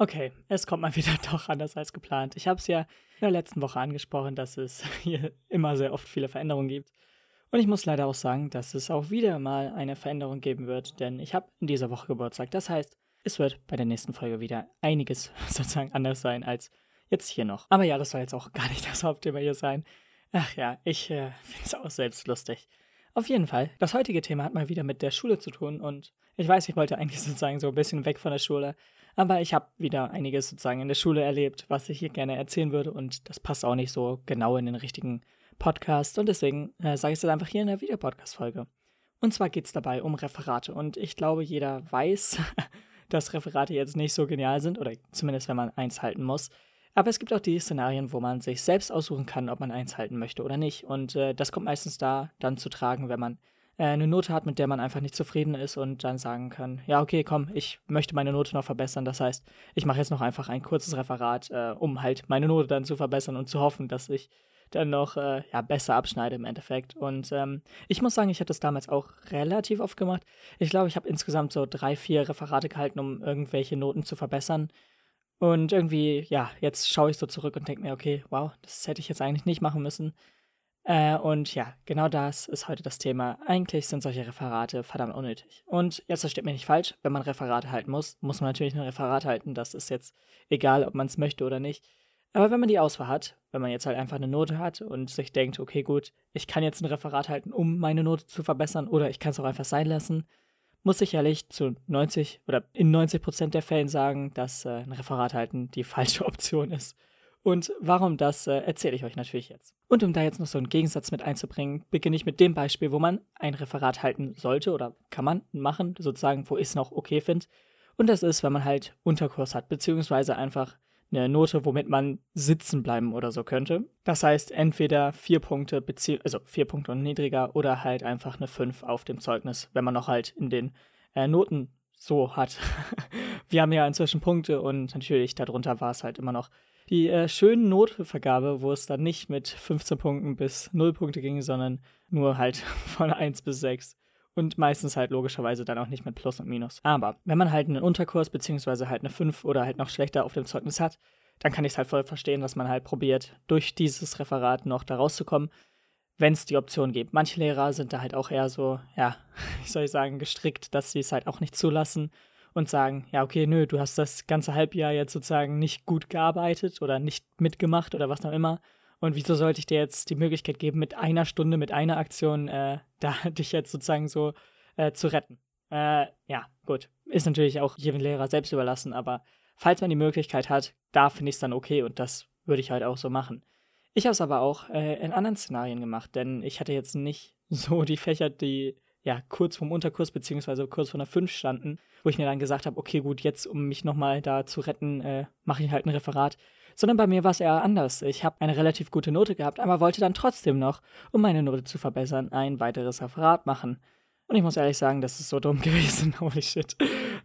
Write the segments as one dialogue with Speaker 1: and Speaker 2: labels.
Speaker 1: Okay, es kommt mal wieder doch anders als geplant. Ich habe es ja in der letzten Woche angesprochen, dass es hier immer sehr oft viele Veränderungen gibt. Und ich muss leider auch sagen, dass es auch wieder mal eine Veränderung geben wird, denn ich habe in dieser Woche Geburtstag. Das heißt, es wird bei der nächsten Folge wieder einiges sozusagen anders sein als jetzt hier noch. Aber ja, das soll jetzt auch gar nicht das Hauptthema hier sein. Ach ja, ich äh, finde es auch selbst lustig. Auf jeden Fall, das heutige Thema hat mal wieder mit der Schule zu tun und ich weiß, ich wollte eigentlich sozusagen so ein bisschen weg von der Schule, aber ich habe wieder einiges sozusagen in der Schule erlebt, was ich hier gerne erzählen würde und das passt auch nicht so genau in den richtigen Podcast und deswegen äh, sage ich es einfach hier in der Videopodcast-Folge. Und zwar geht es dabei um Referate und ich glaube, jeder weiß, dass Referate jetzt nicht so genial sind oder zumindest wenn man eins halten muss. Aber es gibt auch die Szenarien, wo man sich selbst aussuchen kann, ob man eins halten möchte oder nicht. Und äh, das kommt meistens da dann zu tragen, wenn man äh, eine Note hat, mit der man einfach nicht zufrieden ist und dann sagen kann, ja, okay, komm, ich möchte meine Note noch verbessern. Das heißt, ich mache jetzt noch einfach ein kurzes Referat, äh, um halt meine Note dann zu verbessern und zu hoffen, dass ich dann noch äh, ja, besser abschneide im Endeffekt. Und ähm, ich muss sagen, ich habe das damals auch relativ oft gemacht. Ich glaube, ich habe insgesamt so drei, vier Referate gehalten, um irgendwelche Noten zu verbessern. Und irgendwie, ja, jetzt schaue ich so zurück und denke mir, okay, wow, das hätte ich jetzt eigentlich nicht machen müssen. Äh, und ja, genau das ist heute das Thema. Eigentlich sind solche Referate verdammt unnötig. Und jetzt versteht mich nicht falsch, wenn man Referate halten muss, muss man natürlich ein Referat halten. Das ist jetzt egal, ob man es möchte oder nicht. Aber wenn man die Auswahl hat, wenn man jetzt halt einfach eine Note hat und sich denkt, okay, gut, ich kann jetzt ein Referat halten, um meine Note zu verbessern, oder ich kann es auch einfach sein lassen, muss sicherlich zu 90 oder in 90 Prozent der Fällen sagen, dass äh, ein Referat halten die falsche Option ist. Und warum das äh, erzähle ich euch natürlich jetzt. Und um da jetzt noch so einen Gegensatz mit einzubringen, beginne ich mit dem Beispiel, wo man ein Referat halten sollte oder kann man machen, sozusagen, wo ich es noch okay finde. Und das ist, wenn man halt Unterkurs hat, beziehungsweise einfach eine Note, womit man sitzen bleiben oder so könnte. Das heißt, entweder vier Punkte, also vier Punkte und niedriger oder halt einfach eine 5 auf dem Zeugnis, wenn man noch halt in den äh, Noten so hat. Wir haben ja inzwischen Punkte und natürlich darunter war es halt immer noch die äh, schöne Notvergabe, wo es dann nicht mit 15 Punkten bis 0 Punkte ging, sondern nur halt von 1 bis 6 und meistens halt logischerweise dann auch nicht mit Plus und Minus. Aber wenn man halt einen Unterkurs beziehungsweise halt eine 5 oder halt noch schlechter auf dem Zeugnis hat, dann kann ich es halt voll verstehen, dass man halt probiert, durch dieses Referat noch da rauszukommen, wenn es die Option gibt. Manche Lehrer sind da halt auch eher so, ja, wie soll ich sagen, gestrickt, dass sie es halt auch nicht zulassen und sagen, ja, okay, nö, du hast das ganze Halbjahr jetzt sozusagen nicht gut gearbeitet oder nicht mitgemacht oder was auch immer. Und wieso sollte ich dir jetzt die Möglichkeit geben, mit einer Stunde, mit einer Aktion, äh, da dich jetzt sozusagen so äh, zu retten? Äh, ja, gut. Ist natürlich auch jedem Lehrer selbst überlassen, aber falls man die Möglichkeit hat, da finde ich es dann okay und das würde ich halt auch so machen. Ich habe es aber auch äh, in anderen Szenarien gemacht, denn ich hatte jetzt nicht so die Fächer, die ja kurz vom Unterkurs beziehungsweise kurz vor der 5 standen, wo ich mir dann gesagt habe, okay, gut, jetzt um mich nochmal da zu retten, äh, mache ich halt ein Referat sondern bei mir war es eher anders. Ich habe eine relativ gute Note gehabt, aber wollte dann trotzdem noch, um meine Note zu verbessern, ein weiteres Referat machen. Und ich muss ehrlich sagen, das ist so dumm gewesen. Holy shit.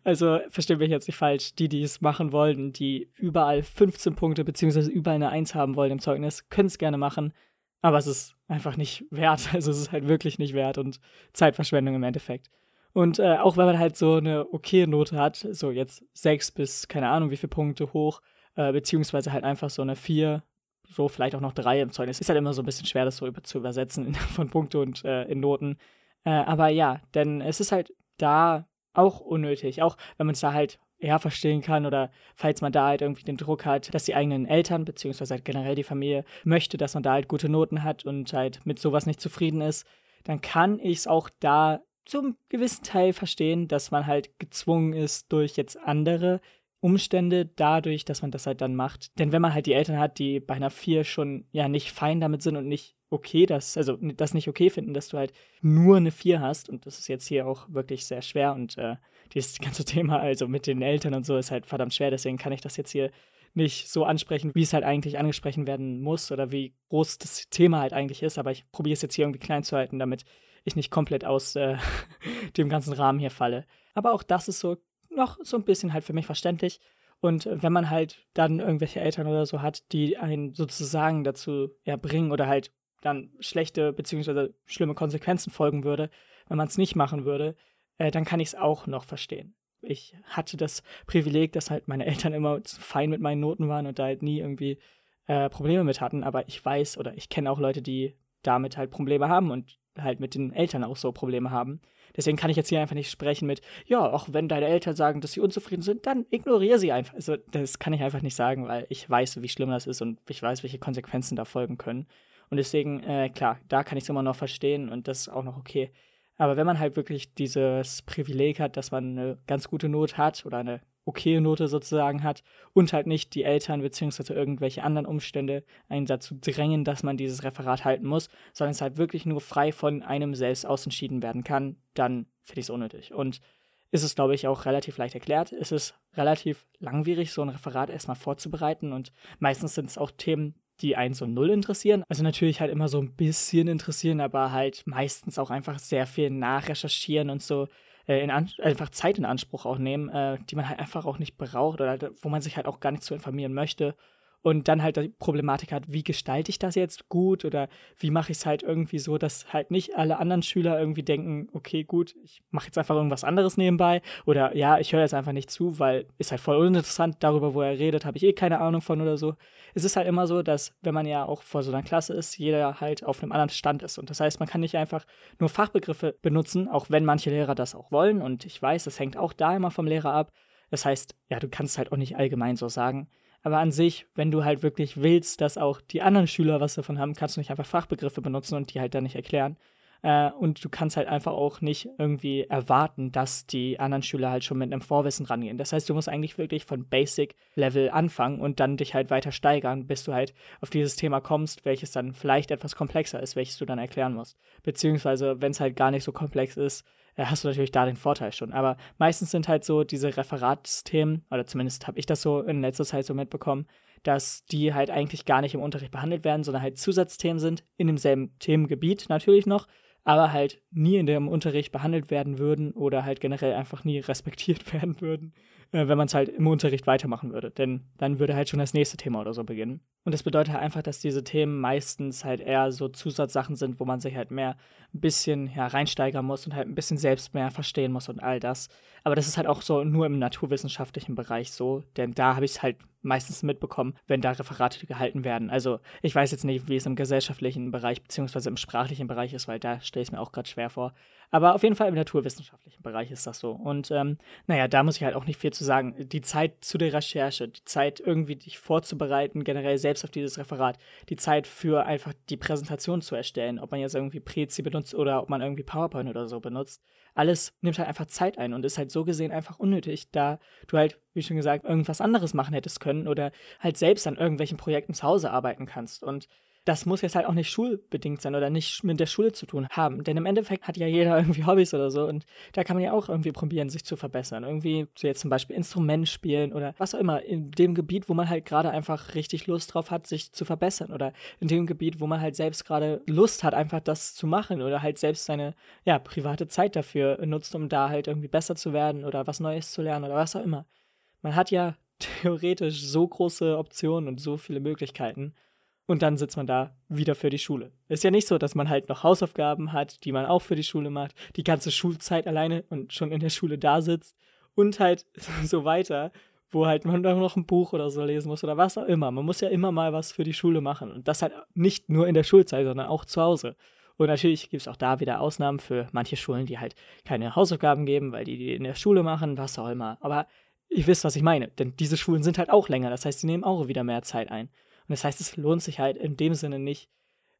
Speaker 1: Also, versteht mich jetzt nicht falsch. Die, die es machen wollen, die überall 15 Punkte beziehungsweise überall eine 1 haben wollen im Zeugnis, können es gerne machen. Aber es ist einfach nicht wert. Also, es ist halt wirklich nicht wert und Zeitverschwendung im Endeffekt. Und äh, auch wenn man halt so eine okay Note hat, so jetzt 6 bis keine Ahnung wie viele Punkte hoch, äh, beziehungsweise halt einfach so eine 4, so vielleicht auch noch 3 im Zeugnis. Ist halt immer so ein bisschen schwer, das so über, zu übersetzen in, von Punkte und äh, in Noten. Äh, aber ja, denn es ist halt da auch unnötig, auch wenn man es da halt eher verstehen kann oder falls man da halt irgendwie den Druck hat, dass die eigenen Eltern, beziehungsweise halt generell die Familie möchte, dass man da halt gute Noten hat und halt mit sowas nicht zufrieden ist, dann kann ich es auch da zum gewissen Teil verstehen, dass man halt gezwungen ist, durch jetzt andere Umstände dadurch, dass man das halt dann macht. Denn wenn man halt die Eltern hat, die bei einer 4 schon ja nicht fein damit sind und nicht okay, das, also das nicht okay finden, dass du halt nur eine 4 hast, und das ist jetzt hier auch wirklich sehr schwer und äh, dieses ganze Thema, also mit den Eltern und so, ist halt verdammt schwer, deswegen kann ich das jetzt hier nicht so ansprechen, wie es halt eigentlich angesprochen werden muss oder wie groß das Thema halt eigentlich ist, aber ich probiere es jetzt hier irgendwie klein zu halten, damit ich nicht komplett aus äh, dem ganzen Rahmen hier falle. Aber auch das ist so noch so ein bisschen halt für mich verständlich. Und wenn man halt dann irgendwelche Eltern oder so hat, die einen sozusagen dazu erbringen oder halt dann schlechte beziehungsweise schlimme Konsequenzen folgen würde, wenn man es nicht machen würde, äh, dann kann ich es auch noch verstehen. ich hatte das Privileg, dass halt meine Eltern immer fein mit meinen Noten waren und da halt nie irgendwie äh, Probleme mit hatten. Aber ich weiß oder ich kenne auch Leute, die damit halt Probleme haben und halt mit den Eltern auch so Probleme haben. Deswegen kann ich jetzt hier einfach nicht sprechen mit, ja, auch wenn deine Eltern sagen, dass sie unzufrieden sind, dann ignoriere sie einfach. Also, das kann ich einfach nicht sagen, weil ich weiß, wie schlimm das ist und ich weiß, welche Konsequenzen da folgen können. Und deswegen, äh, klar, da kann ich es immer noch verstehen und das ist auch noch okay. Aber wenn man halt wirklich dieses Privileg hat, dass man eine ganz gute Note hat oder eine okaye Note sozusagen hat und halt nicht die Eltern bzw. irgendwelche anderen Umstände einen dazu drängen, dass man dieses Referat halten muss, sondern es halt wirklich nur frei von einem selbst ausentschieden werden kann, dann finde ich es unnötig. Und ist es, glaube ich, auch relativ leicht erklärt. Es ist relativ langwierig, so ein Referat erstmal vorzubereiten und meistens sind es auch Themen, die einen so null interessieren. Also natürlich halt immer so ein bisschen interessieren, aber halt meistens auch einfach sehr viel nachrecherchieren und so äh, in einfach Zeit in Anspruch auch nehmen, äh, die man halt einfach auch nicht braucht oder wo man sich halt auch gar nicht zu informieren möchte und dann halt die Problematik hat, wie gestalte ich das jetzt gut oder wie mache ich es halt irgendwie so, dass halt nicht alle anderen Schüler irgendwie denken, okay, gut, ich mache jetzt einfach irgendwas anderes nebenbei oder ja, ich höre jetzt einfach nicht zu, weil ist halt voll uninteressant, darüber, wo er redet, habe ich eh keine Ahnung von oder so. Es ist halt immer so, dass wenn man ja auch vor so einer Klasse ist, jeder halt auf einem anderen Stand ist und das heißt, man kann nicht einfach nur Fachbegriffe benutzen, auch wenn manche Lehrer das auch wollen und ich weiß, das hängt auch da immer vom Lehrer ab. Das heißt, ja, du kannst halt auch nicht allgemein so sagen. Aber an sich, wenn du halt wirklich willst, dass auch die anderen Schüler was davon haben, kannst du nicht einfach Fachbegriffe benutzen und die halt dann nicht erklären. Äh, und du kannst halt einfach auch nicht irgendwie erwarten, dass die anderen Schüler halt schon mit einem Vorwissen rangehen. Das heißt, du musst eigentlich wirklich von Basic-Level anfangen und dann dich halt weiter steigern, bis du halt auf dieses Thema kommst, welches dann vielleicht etwas komplexer ist, welches du dann erklären musst. Beziehungsweise, wenn es halt gar nicht so komplex ist, äh, hast du natürlich da den Vorteil schon. Aber meistens sind halt so diese Referatsthemen, oder zumindest habe ich das so in letzter Zeit so mitbekommen, dass die halt eigentlich gar nicht im Unterricht behandelt werden, sondern halt Zusatzthemen sind, in demselben Themengebiet natürlich noch, aber halt nie in dem Unterricht behandelt werden würden oder halt generell einfach nie respektiert werden würden, äh, wenn man es halt im Unterricht weitermachen würde. Denn dann würde halt schon das nächste Thema oder so beginnen. Und das bedeutet halt einfach, dass diese Themen meistens halt eher so Zusatzsachen sind, wo man sich halt mehr ein bisschen ja, reinsteigern muss und halt ein bisschen selbst mehr verstehen muss und all das. Aber das ist halt auch so nur im naturwissenschaftlichen Bereich so, denn da habe ich es halt meistens mitbekommen, wenn da Referate gehalten werden. Also ich weiß jetzt nicht, wie es im gesellschaftlichen Bereich beziehungsweise im sprachlichen Bereich ist, weil da stelle ich es mir auch gerade schwer vor. Aber auf jeden Fall im naturwissenschaftlichen Bereich ist das so. Und ähm, naja, da muss ich halt auch nicht viel zu sagen. Die Zeit zu der Recherche, die Zeit irgendwie dich vorzubereiten, generell selbst auf dieses Referat, die Zeit für einfach die Präsentation zu erstellen, ob man jetzt irgendwie Prezi benutzt oder ob man irgendwie PowerPoint oder so benutzt. Alles nimmt halt einfach Zeit ein und ist halt so gesehen einfach unnötig, da du halt, wie schon gesagt, irgendwas anderes machen hättest können oder halt selbst an irgendwelchen Projekten zu Hause arbeiten kannst. Und das muss jetzt halt auch nicht schulbedingt sein oder nicht mit der Schule zu tun haben. Denn im Endeffekt hat ja jeder irgendwie Hobbys oder so und da kann man ja auch irgendwie probieren, sich zu verbessern. Irgendwie so jetzt zum Beispiel Instrument spielen oder was auch immer in dem Gebiet, wo man halt gerade einfach richtig Lust drauf hat, sich zu verbessern oder in dem Gebiet, wo man halt selbst gerade Lust hat, einfach das zu machen oder halt selbst seine ja, private Zeit dafür nutzt, um da halt irgendwie besser zu werden oder was Neues zu lernen oder was auch immer. Man hat ja theoretisch so große Optionen und so viele Möglichkeiten und dann sitzt man da wieder für die Schule. Ist ja nicht so, dass man halt noch Hausaufgaben hat, die man auch für die Schule macht, die ganze Schulzeit alleine und schon in der Schule da sitzt und halt so weiter, wo halt man dann noch ein Buch oder so lesen muss oder was auch immer. Man muss ja immer mal was für die Schule machen und das halt nicht nur in der Schulzeit, sondern auch zu Hause. Und natürlich gibt es auch da wieder Ausnahmen für manche Schulen, die halt keine Hausaufgaben geben, weil die die in der Schule machen, was auch immer. Aber ihr wisst, was ich meine, denn diese Schulen sind halt auch länger, das heißt, sie nehmen auch wieder mehr Zeit ein. Und das heißt, es lohnt sich halt in dem Sinne nicht,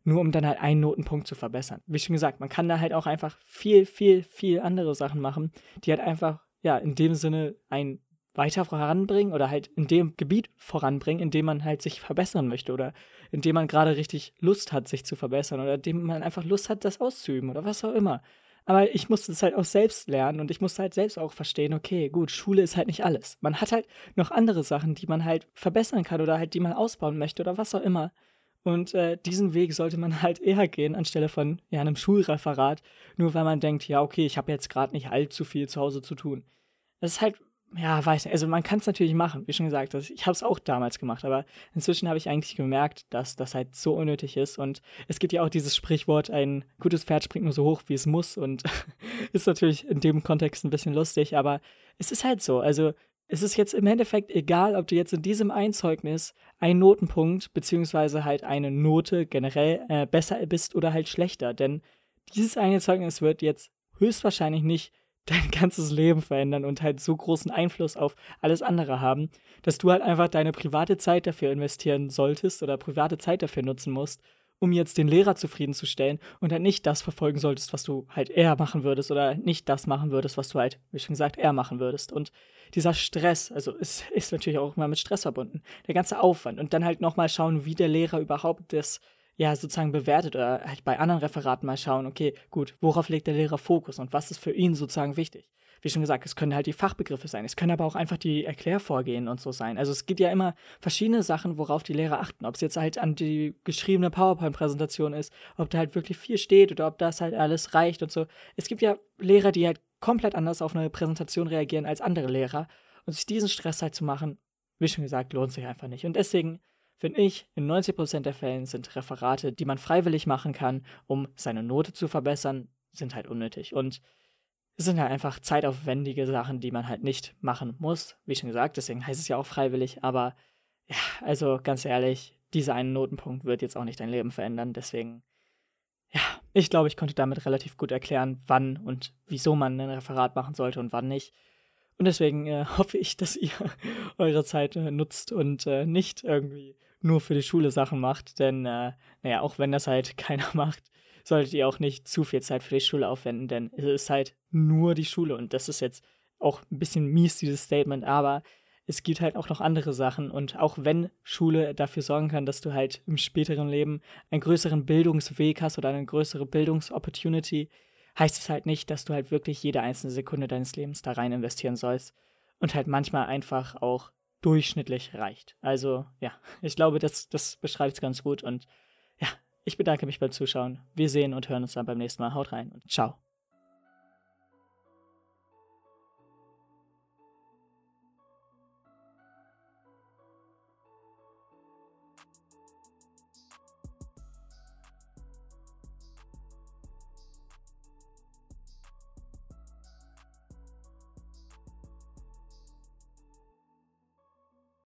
Speaker 1: nur um dann halt einen Notenpunkt zu verbessern. Wie schon gesagt, man kann da halt auch einfach viel, viel, viel andere Sachen machen, die halt einfach, ja, in dem Sinne ein weiter voranbringen oder halt in dem Gebiet voranbringen, in dem man halt sich verbessern möchte oder in dem man gerade richtig Lust hat, sich zu verbessern oder in dem man einfach Lust hat, das auszuüben oder was auch immer. Aber ich musste es halt auch selbst lernen und ich musste halt selbst auch verstehen, okay, gut, Schule ist halt nicht alles. Man hat halt noch andere Sachen, die man halt verbessern kann oder halt die man ausbauen möchte oder was auch immer. Und äh, diesen Weg sollte man halt eher gehen, anstelle von ja, einem Schulreferat, nur weil man denkt, ja, okay, ich habe jetzt gerade nicht allzu viel zu Hause zu tun. Das ist halt ja, weiß nicht. Also man kann es natürlich machen, wie schon gesagt. Also ich habe es auch damals gemacht, aber inzwischen habe ich eigentlich gemerkt, dass das halt so unnötig ist. Und es gibt ja auch dieses Sprichwort, ein gutes Pferd springt nur so hoch, wie es muss. Und ist natürlich in dem Kontext ein bisschen lustig, aber es ist halt so. Also es ist jetzt im Endeffekt egal, ob du jetzt in diesem Einzeugnis einen Notenpunkt beziehungsweise halt eine Note generell äh, besser bist oder halt schlechter. Denn dieses eine Zeugnis wird jetzt höchstwahrscheinlich nicht dein ganzes Leben verändern und halt so großen Einfluss auf alles andere haben, dass du halt einfach deine private Zeit dafür investieren solltest oder private Zeit dafür nutzen musst, um jetzt den Lehrer zufriedenzustellen und halt nicht das verfolgen solltest, was du halt eher machen würdest oder nicht das machen würdest, was du halt, wie schon gesagt, eher machen würdest. Und dieser Stress, also es ist natürlich auch immer mit Stress verbunden, der ganze Aufwand und dann halt nochmal schauen, wie der Lehrer überhaupt das ja, sozusagen bewertet oder halt bei anderen Referaten mal schauen, okay, gut, worauf legt der Lehrer Fokus und was ist für ihn sozusagen wichtig? Wie schon gesagt, es können halt die Fachbegriffe sein, es können aber auch einfach die Erklärvorgehen und so sein. Also es gibt ja immer verschiedene Sachen, worauf die Lehrer achten. Ob es jetzt halt an die geschriebene PowerPoint-Präsentation ist, ob da halt wirklich viel steht oder ob das halt alles reicht und so. Es gibt ja Lehrer, die halt komplett anders auf eine Präsentation reagieren als andere Lehrer. Und sich diesen Stress halt zu machen, wie schon gesagt, lohnt sich einfach nicht. Und deswegen finde ich, in 90% der Fällen sind Referate, die man freiwillig machen kann, um seine Note zu verbessern, sind halt unnötig. Und es sind halt einfach zeitaufwendige Sachen, die man halt nicht machen muss. Wie schon gesagt, deswegen heißt es ja auch freiwillig. Aber ja, also ganz ehrlich, dieser eine Notenpunkt wird jetzt auch nicht dein Leben verändern. Deswegen, ja, ich glaube, ich konnte damit relativ gut erklären, wann und wieso man ein Referat machen sollte und wann nicht. Und deswegen äh, hoffe ich, dass ihr eure Zeit äh, nutzt und äh, nicht irgendwie nur für die Schule Sachen macht, denn, äh, naja, auch wenn das halt keiner macht, solltet ihr auch nicht zu viel Zeit für die Schule aufwenden, denn es ist halt nur die Schule. Und das ist jetzt auch ein bisschen mies, dieses Statement, aber es gibt halt auch noch andere Sachen. Und auch wenn Schule dafür sorgen kann, dass du halt im späteren Leben einen größeren Bildungsweg hast oder eine größere Bildungsopportunity, heißt es halt nicht, dass du halt wirklich jede einzelne Sekunde deines Lebens da rein investieren sollst und halt manchmal einfach auch durchschnittlich reicht. Also ja, ich glaube, das, das beschreibt es ganz gut und ja, ich bedanke mich beim Zuschauen. Wir sehen und hören uns dann beim nächsten Mal. Haut rein und ciao.